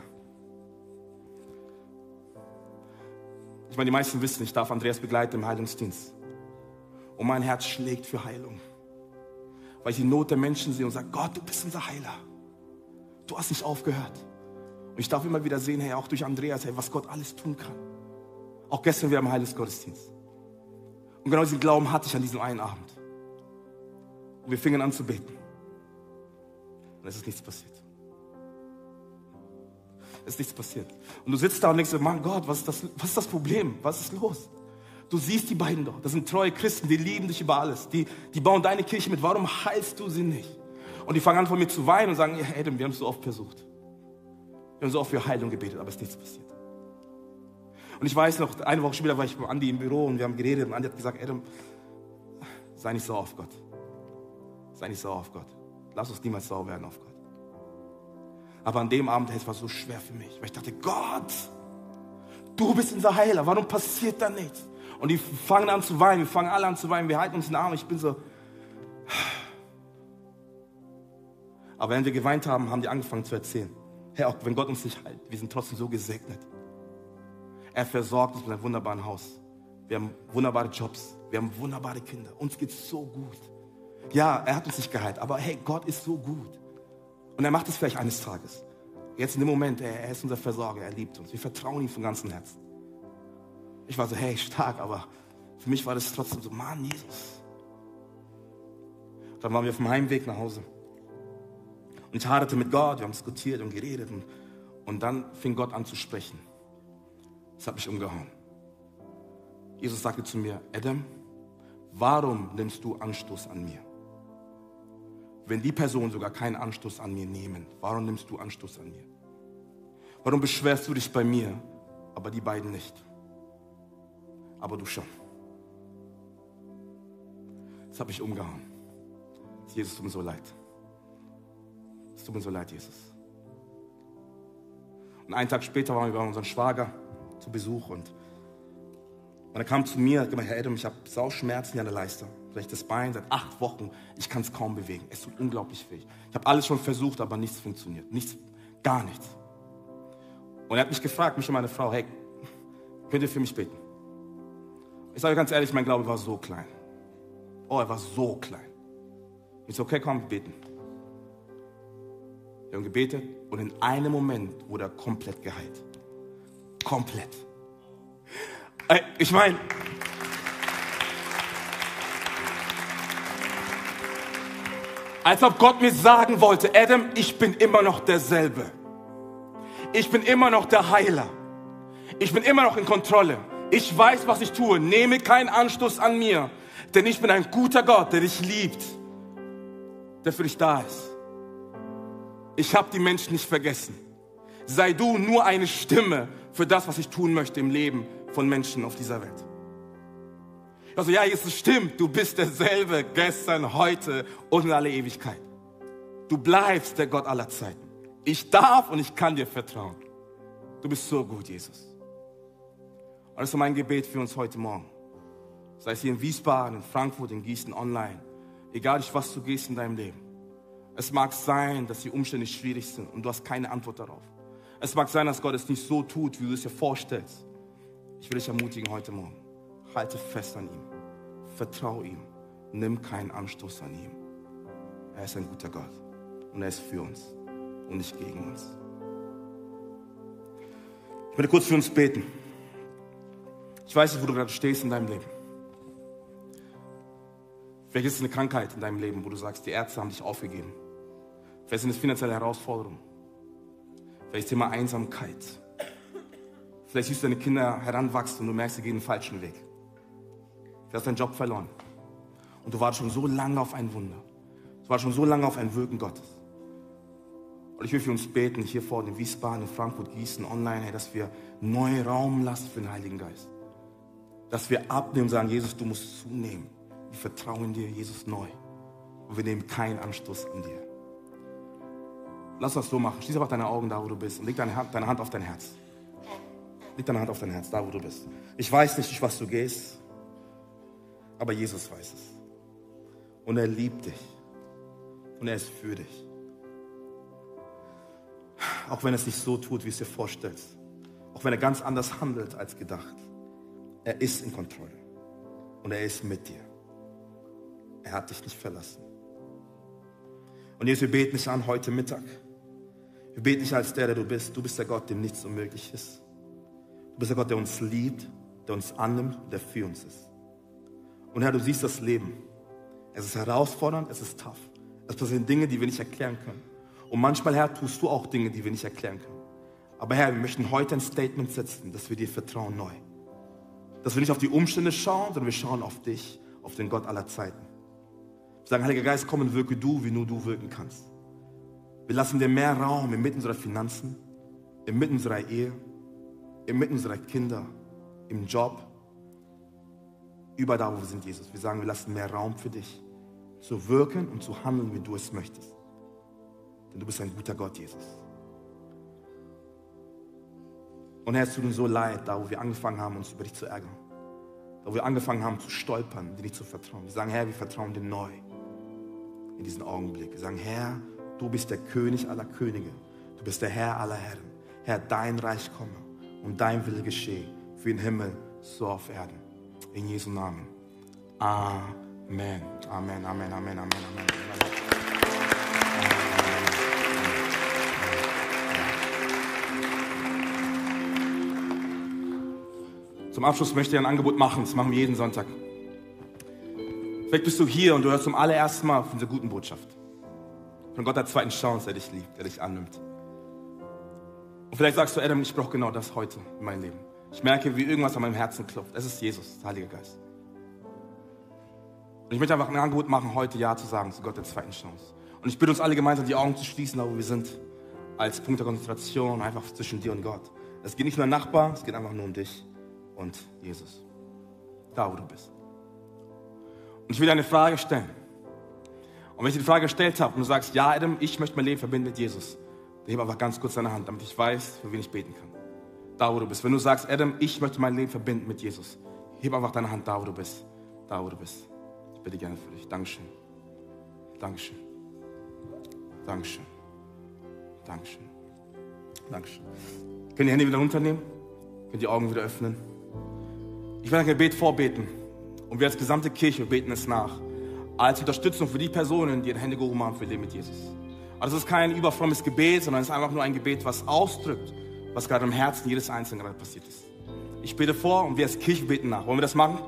Ich meine, die meisten wissen, ich darf Andreas begleiten im Heilungsdienst. Und mein Herz schlägt für Heilung. Weil ich die Not der Menschen sehe und sage, Gott, du bist unser Heiler. Du hast nicht aufgehört. Und ich darf immer wieder sehen, hey, auch durch Andreas, hey, was Gott alles tun kann. Auch gestern wir haben Heilungsgottesdienst. Und genau diesen Glauben hatte ich an diesem einen Abend. Und wir fingen an zu beten. Und es ist nichts passiert. Es ist nichts passiert. Und du sitzt da und denkst, Mann Gott, was ist das, was ist das Problem? Was ist los? Du siehst die beiden doch. Das sind treue Christen, die lieben dich über alles. Die, die bauen deine Kirche mit. Warum heilst du sie nicht? Und die fangen an von mir zu weinen und sagen, ja, Adam, wir haben es so oft versucht. Wir haben so oft für Heilung gebetet, aber es ist nichts passiert. Und ich weiß noch, eine Woche später war ich bei Andi im Büro und wir haben geredet und Andi hat gesagt, Adam, sei nicht sauer auf Gott. Sei nicht sauer auf Gott. Lass uns niemals sauer werden auf Gott. Aber an dem Abend, es war so schwer für mich, weil ich dachte, Gott, du bist unser Heiler, warum passiert da nichts? Und die fangen an zu weinen, wir fangen alle an zu weinen, wir halten uns in den Arm. Ich bin so. Aber wenn wir geweint haben, haben die angefangen zu erzählen. Herr, auch wenn Gott uns nicht heilt, wir sind trotzdem so gesegnet. Er versorgt uns mit einem wunderbaren Haus. Wir haben wunderbare Jobs. Wir haben wunderbare Kinder. Uns geht es so gut. Ja, er hat uns nicht geheilt, aber hey, Gott ist so gut. Und er macht es vielleicht eines Tages. Jetzt in dem Moment, er, er ist unser Versorger, er liebt uns. Wir vertrauen ihm von ganzem Herzen. Ich war so, hey, stark, aber für mich war das trotzdem so, Mann, Jesus. Dann waren wir auf dem Heimweg nach Hause. Und ich haderte mit Gott, wir haben diskutiert und geredet. Und, und dann fing Gott an zu sprechen. Das hat mich umgehauen. Jesus sagte zu mir, Adam, warum nimmst du Anstoß an mir? Wenn die Personen sogar keinen Anstoß an mir nehmen, warum nimmst du Anstoß an mir? Warum beschwerst du dich bei mir, aber die beiden nicht? Aber du schon. Das hat mich umgehauen. Jesus, tut mir so leid. Es tut mir so leid, Jesus. Und einen Tag später waren wir bei unserem Schwager zu Besuch und, und er kam zu mir und hat gesagt, Herr Adam, ich habe Sauschmerzen an der Leiste. Vielleicht das Bein seit acht Wochen, ich kann es kaum bewegen. Es tut unglaublich weh. Ich habe alles schon versucht, aber nichts funktioniert. Nichts, gar nichts. Und er hat mich gefragt, mich und meine Frau, hey, könnt ihr für mich beten? Ich sage ganz ehrlich, mein Glaube war so klein. Oh, er war so klein. Ich so, okay, komm, beten. Wir haben gebetet und in einem Moment wurde er komplett geheilt. Komplett. Ich meine, als ob Gott mir sagen wollte, Adam, ich bin immer noch derselbe. Ich bin immer noch der Heiler. Ich bin immer noch in Kontrolle. Ich weiß, was ich tue. Nehme keinen Anstoß an mir, denn ich bin ein guter Gott, der dich liebt, der für dich da ist ich habe die Menschen nicht vergessen. Sei du nur eine Stimme für das, was ich tun möchte im Leben von Menschen auf dieser Welt. Also ja, Jesus stimmt, du bist derselbe gestern, heute und in alle Ewigkeit. Du bleibst der Gott aller Zeiten. Ich darf und ich kann dir vertrauen. Du bist so gut, Jesus. Und das ist mein Gebet für uns heute Morgen. Sei es hier in Wiesbaden, in Frankfurt, in Gießen, online. Egal durch was du gehst in deinem Leben. Es mag sein, dass die Umstände schwierig sind und du hast keine Antwort darauf. Es mag sein, dass Gott es nicht so tut, wie du es dir vorstellst. Ich will dich ermutigen heute Morgen. Halte fest an ihm. Vertraue ihm. Nimm keinen Anstoß an ihm. Er ist ein guter Gott und er ist für uns und nicht gegen uns. Ich möchte kurz für uns beten. Ich weiß nicht, wo du gerade stehst in deinem Leben. Vielleicht ist es eine Krankheit in deinem Leben, wo du sagst, die Ärzte haben dich aufgegeben. Vielleicht sind es finanzielle Herausforderungen. Vielleicht Thema Einsamkeit. Vielleicht siehst du deine Kinder heranwachsen und du merkst, sie gehen den falschen Weg. Du hast deinen Job verloren. Und du wartest schon so lange auf ein Wunder. Du wartest schon so lange auf ein Wirken Gottes. Und ich will für uns beten, hier vor in Wiesbaden, in Frankfurt, Gießen, online, hey, dass wir neuen Raum lassen für den Heiligen Geist. Dass wir abnehmen und sagen, Jesus, du musst zunehmen. Wir vertrauen dir, Jesus, neu. Und wir nehmen keinen Anstoß an dir. Lass das so machen. Schließ einfach deine Augen da, wo du bist und leg deine Hand, deine Hand auf dein Herz. Leg deine Hand auf dein Herz, da, wo du bist. Ich weiß nicht, durch was du gehst, aber Jesus weiß es. Und er liebt dich. Und er ist für dich. Auch wenn er es nicht so tut, wie es dir vorstellst. Auch wenn er ganz anders handelt als gedacht. Er ist in Kontrolle. Und er ist mit dir. Er hat dich nicht verlassen. Und Jesus, wir beten dich an heute Mittag. Wir beten dich als der, der du bist. Du bist der Gott, dem nichts unmöglich ist. Du bist der Gott, der uns liebt, der uns annimmt, der für uns ist. Und Herr, du siehst das Leben. Es ist herausfordernd, es ist tough. Es passieren Dinge, die wir nicht erklären können. Und manchmal, Herr, tust du auch Dinge, die wir nicht erklären können. Aber Herr, wir möchten heute ein Statement setzen, dass wir dir vertrauen neu. Dass wir nicht auf die Umstände schauen, sondern wir schauen auf dich, auf den Gott aller Zeiten. Sagen, Heiliger Geist, komm und wirke du, wie nur du wirken kannst. Wir lassen dir mehr Raum inmitten unserer Finanzen, inmitten unserer Ehe, inmitten unserer Kinder, im Job, überall da, wo wir sind, Jesus. Wir sagen, wir lassen mehr Raum für dich, zu wirken und zu handeln, wie du es möchtest. Denn du bist ein guter Gott, Jesus. Und Herr, es tut uns so leid, da wo wir angefangen haben, uns über dich zu ärgern. Da wo wir angefangen haben zu stolpern, dir nicht zu vertrauen. Wir sagen, Herr, wir vertrauen dir neu in diesen Augenblick. Wir sagen, Herr, du bist der König aller Könige. Du bist der Herr aller Herren. Herr, dein Reich komme und dein Wille geschehe, wie im Himmel, so auf Erden. In Jesu Namen. Amen. Amen, Amen, Amen, Amen, Amen. Zum Abschluss möchte ich ein Angebot machen. Das machen wir jeden Sonntag. Vielleicht bist du hier und du hörst zum allerersten Mal von dieser guten Botschaft. Von Gott der zweiten Chance, der dich liebt, der dich annimmt. Und vielleicht sagst du, Adam, ich brauche genau das heute in meinem Leben. Ich merke, wie irgendwas an meinem Herzen klopft. Es ist Jesus, der Heilige Geist. Und ich möchte einfach ein Angebot machen, heute Ja zu sagen zu Gott der zweiten Chance. Und ich bitte uns alle gemeinsam, die Augen zu schließen, da wo wir sind, als Punkt der Konzentration, einfach zwischen dir und Gott. Es geht nicht nur um Nachbar, es geht einfach nur um dich und Jesus. Da, wo du bist. Und ich will dir eine Frage stellen. Und wenn ich dir die Frage gestellt habe und du sagst, ja, Adam, ich möchte mein Leben verbinden mit Jesus, dann heb einfach ganz kurz deine Hand, damit ich weiß, für wen ich beten kann. Da, wo du bist. Wenn du sagst, Adam, ich möchte mein Leben verbinden mit Jesus, heb einfach deine Hand da, wo du bist. Da, wo du bist. Ich bitte gerne für dich. Dankeschön. Dankeschön. Dankeschön. Dankeschön. Dankeschön. Könnt die Hände wieder runternehmen? Könnt die Augen wieder öffnen? Ich werde ein Gebet vorbeten. Und wir als gesamte Kirche beten es nach. Als Unterstützung für die Personen, die ihre Hände gehoben haben für ihr Leben mit Jesus. Also es ist kein überfrommes Gebet, sondern es ist einfach nur ein Gebet, was ausdrückt, was gerade im Herzen jedes Einzelnen gerade passiert ist. Ich bete vor und wir als Kirche beten nach. Wollen wir das machen?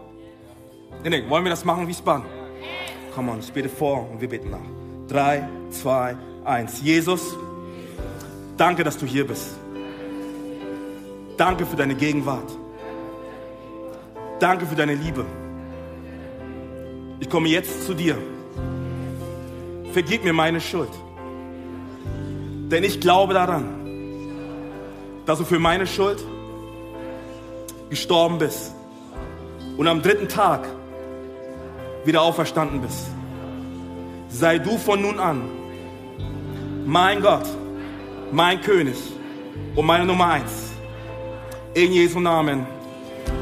Nee, nee, wollen wir das machen, Wiesbaden? Komm on, ich bete vor und wir beten nach. Drei, zwei, eins. Jesus, danke, dass du hier bist. Danke für deine Gegenwart. Danke für deine Liebe. Ich komme jetzt zu dir. Vergib mir meine Schuld. Denn ich glaube daran, dass du für meine Schuld gestorben bist und am dritten Tag wieder auferstanden bist. Sei du von nun an mein Gott, mein König und meine Nummer eins. In Jesu Namen.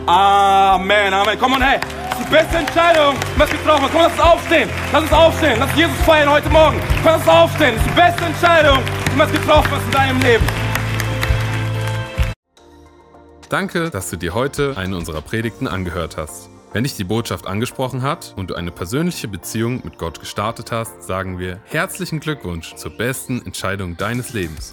Amen, Amen. Komm on, hey. Das ist die beste Entscheidung, wir getroffen haben. Komm, lass uns aufstehen. Lass uns aufstehen. Lass Jesus feiern heute Morgen. Komm, lass uns aufstehen. Das ist die beste Entscheidung, die wir getroffen haben in deinem Leben. Danke, dass du dir heute eine unserer Predigten angehört hast. Wenn dich die Botschaft angesprochen hat und du eine persönliche Beziehung mit Gott gestartet hast, sagen wir herzlichen Glückwunsch zur besten Entscheidung deines Lebens.